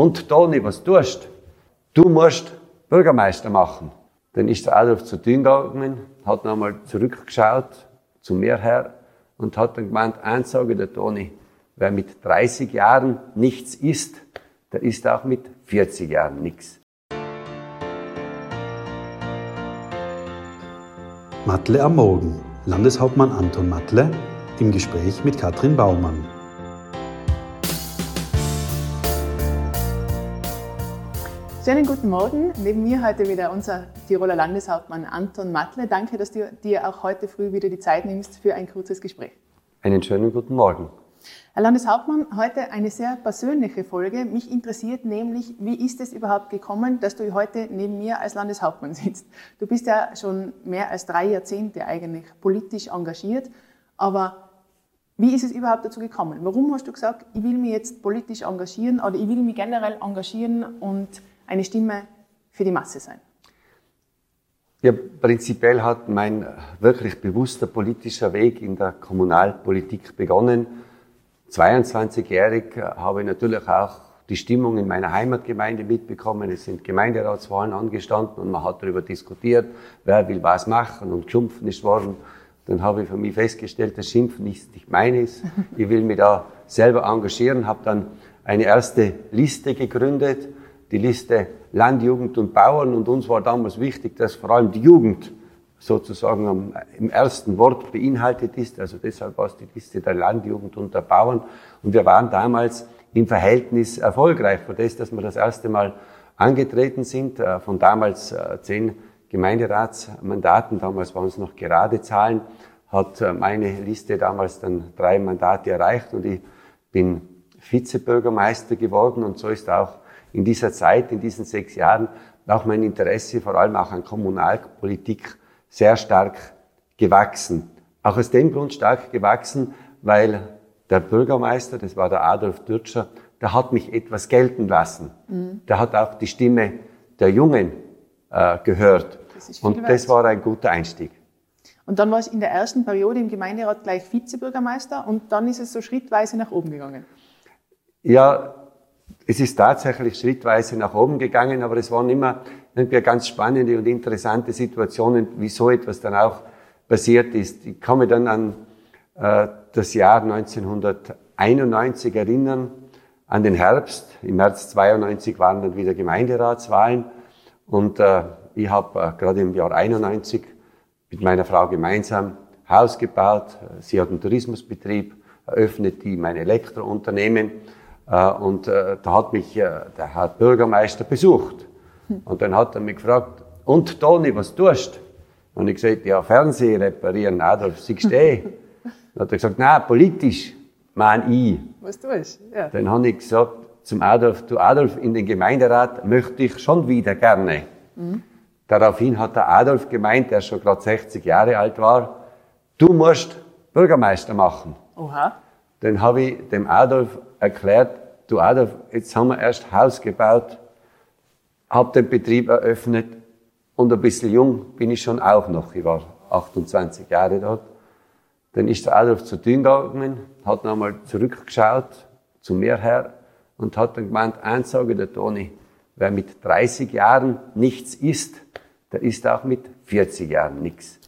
und Toni, was tust? Du musst Bürgermeister machen. Dann ist der Adolf zu Dünn gegangen, hat nochmal zurückgeschaut zu mir her und hat dann gemeint, eins sage der Toni, wer mit 30 Jahren nichts ist, der ist auch mit 40 Jahren nichts. Matle am Morgen. Landeshauptmann Anton Matle im Gespräch mit Katrin Baumann. Schönen guten Morgen. Neben mir heute wieder unser Tiroler Landeshauptmann Anton Matle. Danke, dass du dir auch heute früh wieder die Zeit nimmst für ein kurzes Gespräch. Einen schönen guten Morgen. Herr Landeshauptmann, heute eine sehr persönliche Folge. Mich interessiert nämlich, wie ist es überhaupt gekommen, dass du heute neben mir als Landeshauptmann sitzt? Du bist ja schon mehr als drei Jahrzehnte eigentlich politisch engagiert, aber wie ist es überhaupt dazu gekommen? Warum hast du gesagt, ich will mich jetzt politisch engagieren oder ich will mich generell engagieren und eine Stimme für die Masse sein? Ja, prinzipiell hat mein wirklich bewusster politischer Weg in der Kommunalpolitik begonnen. 22-jährig habe ich natürlich auch die Stimmung in meiner Heimatgemeinde mitbekommen. Es sind Gemeinderatswahlen angestanden und man hat darüber diskutiert, wer will was machen und geschumpfen ist worden. Dann habe ich für mich festgestellt, das Schimpfen ist nicht meines. Ich will mich da selber engagieren, habe dann eine erste Liste gegründet die Liste Land, Jugend und Bauern. Und uns war damals wichtig, dass vor allem die Jugend sozusagen im ersten Wort beinhaltet ist. Also deshalb war es die Liste der Landjugend und der Bauern. Und wir waren damals im Verhältnis erfolgreich. Für das, dass wir das erste Mal angetreten sind, äh, von damals äh, zehn Gemeinderatsmandaten, damals waren es noch gerade Zahlen, hat äh, meine Liste damals dann drei Mandate erreicht und ich bin Vizebürgermeister geworden und so ist auch in dieser Zeit, in diesen sechs Jahren, auch mein Interesse vor allem auch an Kommunalpolitik sehr stark gewachsen. Auch aus dem Grund stark gewachsen, weil der Bürgermeister, das war der Adolf Dürtscher, der hat mich etwas gelten lassen. Mhm. Der hat auch die Stimme der Jungen äh, gehört. Das und das war ein guter Einstieg. Und dann war es in der ersten Periode im Gemeinderat gleich Vizebürgermeister und dann ist es so schrittweise nach oben gegangen. Ja, es ist tatsächlich schrittweise nach oben gegangen, aber es waren immer irgendwie ganz spannende und interessante Situationen, wie so etwas dann auch passiert ist. Ich mich dann an äh, das Jahr 1991 erinnern, an den Herbst. Im März 92 waren dann wieder Gemeinderatswahlen und äh, ich habe äh, gerade im Jahr 91 mit meiner Frau gemeinsam Haus gebaut. Sie hat einen Tourismusbetrieb eröffnet, die mein Elektrounternehmen und äh, da hat mich äh, der Herr Bürgermeister besucht. Und dann hat er mich gefragt, und Toni, was tust? Und ich gesagt, ja, Fernsehen reparieren, Adolf, siehst du eh? Dann hat er gesagt, nein, politisch, mein ich. Was tust ja. Dann habe ich gesagt zum Adolf, du Adolf, in den Gemeinderat möchte ich schon wieder gerne. Mhm. Daraufhin hat der Adolf gemeint, der schon gerade 60 Jahre alt war, du musst Bürgermeister machen. Oha. Dann habe ich dem Adolf erklärt, du Adolf, jetzt haben wir erst Haus gebaut, hab den Betrieb eröffnet und ein bisschen jung bin ich schon auch noch. Ich war 28 Jahre dort. Dann ist der Adolf zu Dünn gegangen, hat nochmal zurückgeschaut zu mir her und hat dann gemeint, eins sage der Toni, wer mit 30 Jahren nichts isst, der isst auch mit 40 Jahren nichts.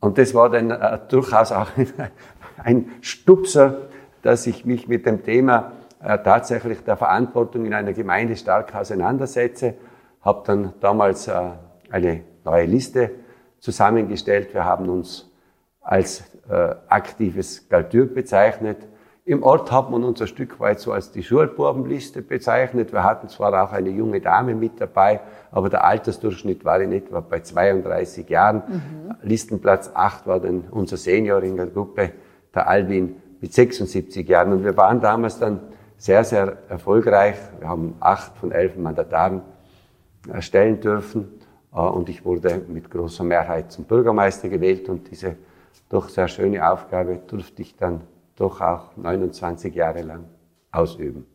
Und das war dann äh, durchaus auch ein Stupser, dass ich mich mit dem Thema äh, tatsächlich der Verantwortung in einer Gemeinde stark auseinandersetze. Habe dann damals äh, eine neue Liste zusammengestellt. Wir haben uns als äh, aktives Galtür bezeichnet. Im Ort hat man uns ein Stück weit so als die Schulbubenliste bezeichnet. Wir hatten zwar auch eine junge Dame mit dabei, aber der Altersdurchschnitt war in etwa bei 32 Jahren. Mhm. Listenplatz 8 war dann unser Senior in der Gruppe, der Albin mit 76 Jahren. Und wir waren damals dann sehr, sehr erfolgreich. Wir haben acht von elf Mandataren erstellen dürfen. Äh, und ich wurde mit großer Mehrheit zum Bürgermeister gewählt. Und diese doch sehr schöne Aufgabe durfte ich dann doch auch 29 Jahre lang ausüben.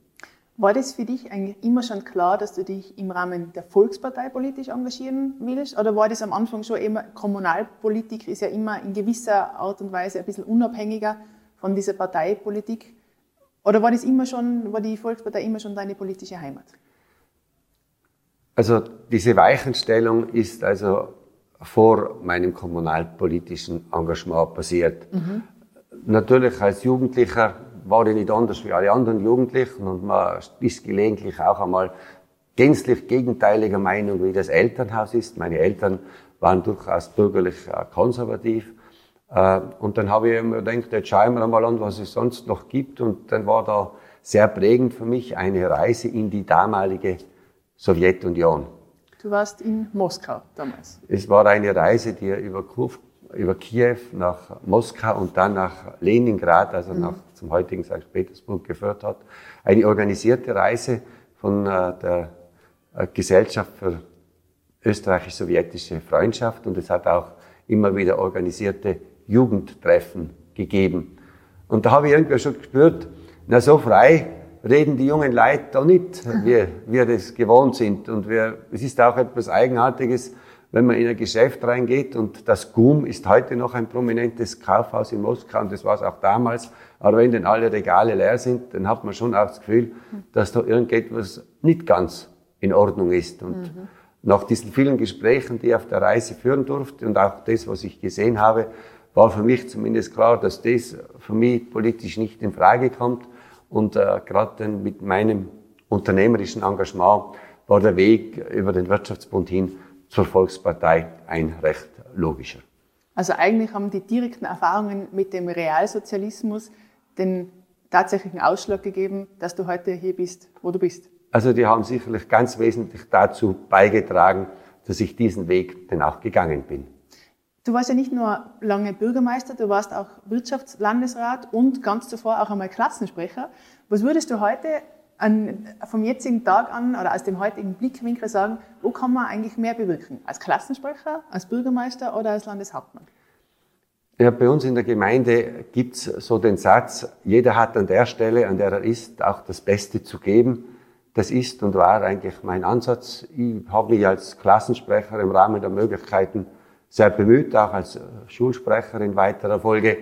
War das für dich eigentlich immer schon klar, dass du dich im Rahmen der Volkspartei politisch engagieren willst? Oder war das am Anfang schon immer, Kommunalpolitik ist ja immer in gewisser Art und Weise ein bisschen unabhängiger von dieser Parteipolitik. Oder war das immer schon, war die Volkspartei immer schon deine politische Heimat? Also diese Weichenstellung ist also vor meinem kommunalpolitischen Engagement passiert. Mhm. Natürlich als Jugendlicher war ich nicht anders wie alle anderen Jugendlichen und man ist gelegentlich auch einmal gänzlich gegenteiliger Meinung, wie das Elternhaus ist. Meine Eltern waren durchaus bürgerlich äh, konservativ. Äh, und dann habe ich mir gedacht, jetzt schauen wir mal an, was es sonst noch gibt. Und dann war da sehr prägend für mich eine Reise in die damalige Sowjetunion. Du warst in Moskau damals. Es war eine Reise, die über, über Kiew nach Moskau und dann nach Leningrad, also mhm. nach zum heutigen St. Petersburg geführt hat. Eine organisierte Reise von äh, der äh, Gesellschaft für österreichisch-sowjetische Freundschaft und es hat auch immer wieder organisierte Jugendtreffen gegeben. Und da habe ich irgendwie schon gespürt, na so frei reden die jungen Leute da nicht, wie wir das gewohnt sind. Und wir, es ist auch etwas Eigenartiges, wenn man in ein Geschäft reingeht und das GUM ist heute noch ein prominentes Kaufhaus in Moskau und das war es auch damals. Aber wenn denn alle Regale leer sind, dann hat man schon auch das Gefühl, dass da irgendetwas nicht ganz in Ordnung ist. Und mhm. nach diesen vielen Gesprächen, die ich auf der Reise führen durfte und auch das, was ich gesehen habe, war für mich zumindest klar, dass das für mich politisch nicht in Frage kommt. Und äh, gerade mit meinem unternehmerischen Engagement war der Weg über den Wirtschaftsbund hin zur Volkspartei ein recht logischer. Also eigentlich haben die direkten Erfahrungen mit dem Realsozialismus den tatsächlichen Ausschlag gegeben, dass du heute hier bist, wo du bist. Also die haben sicherlich ganz wesentlich dazu beigetragen, dass ich diesen Weg denn auch gegangen bin. Du warst ja nicht nur lange Bürgermeister, du warst auch Wirtschaftslandesrat und ganz zuvor auch einmal Klassensprecher. Was würdest du heute an, vom jetzigen Tag an oder aus dem heutigen Blickwinkel sagen, wo kann man eigentlich mehr bewirken? Als Klassensprecher, als Bürgermeister oder als Landeshauptmann? Ja, bei uns in der Gemeinde gibt's so den Satz, jeder hat an der Stelle, an der er ist, auch das Beste zu geben. Das ist und war eigentlich mein Ansatz. Ich habe mich als Klassensprecher im Rahmen der Möglichkeiten sehr bemüht, auch als Schulsprecher in weiterer Folge.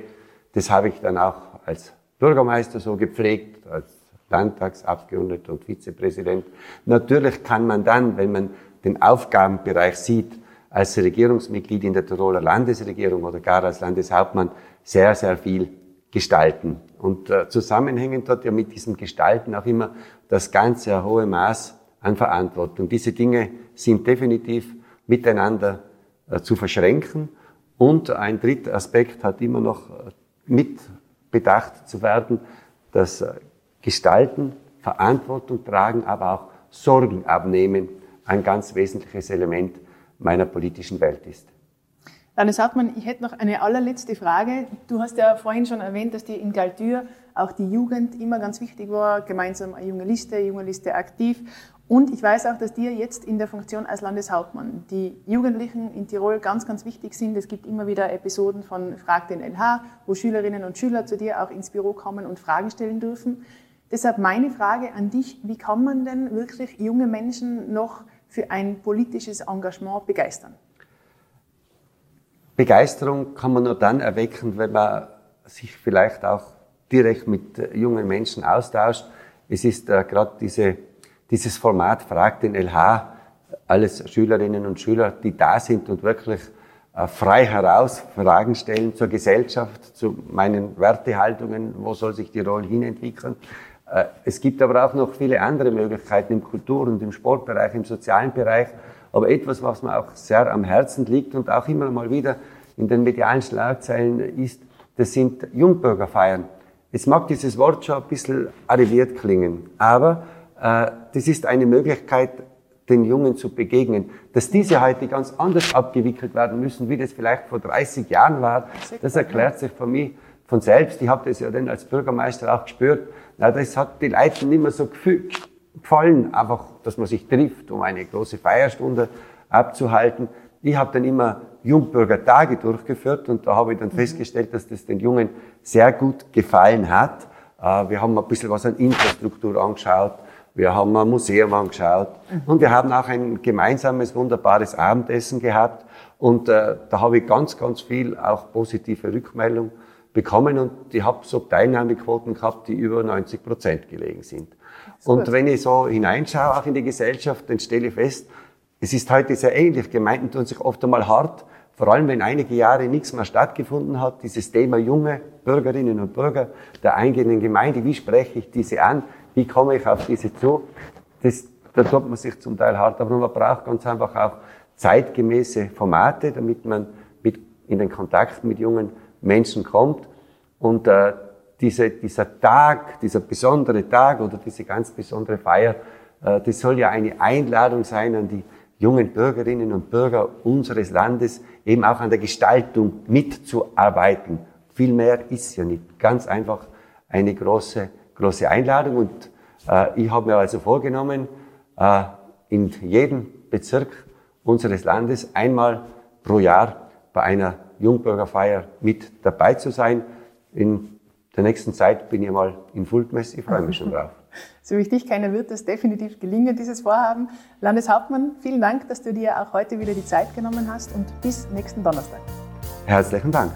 Das habe ich dann auch als Bürgermeister so gepflegt, als Landtagsabgeordneter und Vizepräsident. Natürlich kann man dann, wenn man den Aufgabenbereich sieht, als Regierungsmitglied in der Tiroler Landesregierung oder gar als Landeshauptmann sehr, sehr viel gestalten. Und äh, zusammenhängend hat ja mit diesem Gestalten auch immer das ganze hohe Maß an Verantwortung. Diese Dinge sind definitiv miteinander äh, zu verschränken. Und ein dritter Aspekt hat immer noch äh, mit bedacht zu werden, dass äh, Gestalten, Verantwortung tragen, aber auch Sorgen abnehmen ein ganz wesentliches Element meiner politischen Welt ist. Landes Hartmann, ich hätte noch eine allerletzte Frage. Du hast ja vorhin schon erwähnt, dass dir in Galtür auch die Jugend immer ganz wichtig war, gemeinsam eine junge Liste, junge Liste aktiv. Und ich weiß auch, dass dir jetzt in der Funktion als Landeshauptmann die Jugendlichen in Tirol ganz, ganz wichtig sind. Es gibt immer wieder Episoden von Frag den LH, wo Schülerinnen und Schüler zu dir auch ins Büro kommen und Fragen stellen dürfen. Deshalb meine Frage an dich, wie kann man denn wirklich junge Menschen noch für ein politisches Engagement begeistern? Begeisterung kann man nur dann erwecken, wenn man sich vielleicht auch direkt mit jungen Menschen austauscht. Es ist äh, gerade diese dieses Format fragt den LH, alles Schülerinnen und Schüler, die da sind und wirklich äh, frei heraus Fragen stellen zur Gesellschaft, zu meinen Wertehaltungen, wo soll sich die Rolle hinentwickeln. Äh, es gibt aber auch noch viele andere Möglichkeiten im Kultur- und im Sportbereich, im sozialen Bereich. Aber etwas, was mir auch sehr am Herzen liegt und auch immer mal wieder in den medialen Schlagzeilen ist, das sind Jungbürgerfeiern. Jetzt mag dieses Wort schon ein bisschen arriviert klingen, aber äh, das ist eine Möglichkeit, den Jungen zu begegnen. Dass diese heute ganz anders abgewickelt werden müssen, wie das vielleicht vor 30 Jahren war, das erklärt sich für mich von selbst. Ich habe das ja dann als Bürgermeister auch gespürt. Na, das hat die Leuten nicht mehr so gefallen, einfach, dass man sich trifft, um eine große Feierstunde abzuhalten. Ich habe dann immer Jungbürgertage durchgeführt und da habe ich dann mhm. festgestellt, dass das den Jungen sehr gut gefallen hat. Äh, wir haben ein bisschen was an Infrastruktur angeschaut wir haben ein Museum angeschaut und wir haben auch ein gemeinsames, wunderbares Abendessen gehabt. Und äh, da habe ich ganz, ganz viel auch positive Rückmeldung bekommen und ich habe so Teilnahmequoten gehabt, die über 90 Prozent gelegen sind. Und wenn ich so hineinschaue, auch in die Gesellschaft, dann stelle ich fest, es ist heute sehr ähnlich. Gemeinden tun sich oft einmal hart, vor allem wenn einige Jahre nichts mehr stattgefunden hat, dieses Thema junge Bürgerinnen und Bürger der eingehenden Gemeinde, wie spreche ich diese an, wie komme ich auf diese zu, das, da tut man sich zum Teil hart, aber man braucht ganz einfach auch zeitgemäße Formate, damit man mit, in den Kontakt mit jungen Menschen kommt und äh, diese, dieser Tag, dieser besondere Tag oder diese ganz besondere Feier, äh, das soll ja eine Einladung sein an die jungen Bürgerinnen und Bürger unseres Landes, eben auch an der Gestaltung mitzuarbeiten. Viel mehr ist ja nicht. Ganz einfach eine große, große Einladung. Und äh, ich habe mir also vorgenommen, äh, in jedem Bezirk unseres Landes einmal pro Jahr bei einer Jungbürgerfeier mit dabei zu sein. In der nächsten Zeit bin ich mal in Fultmess. Ich freue mich schon drauf. So wie ich dich kenne, wird das definitiv gelingen, dieses Vorhaben. Landeshauptmann, vielen Dank, dass du dir auch heute wieder die Zeit genommen hast und bis nächsten Donnerstag. Herzlichen Dank.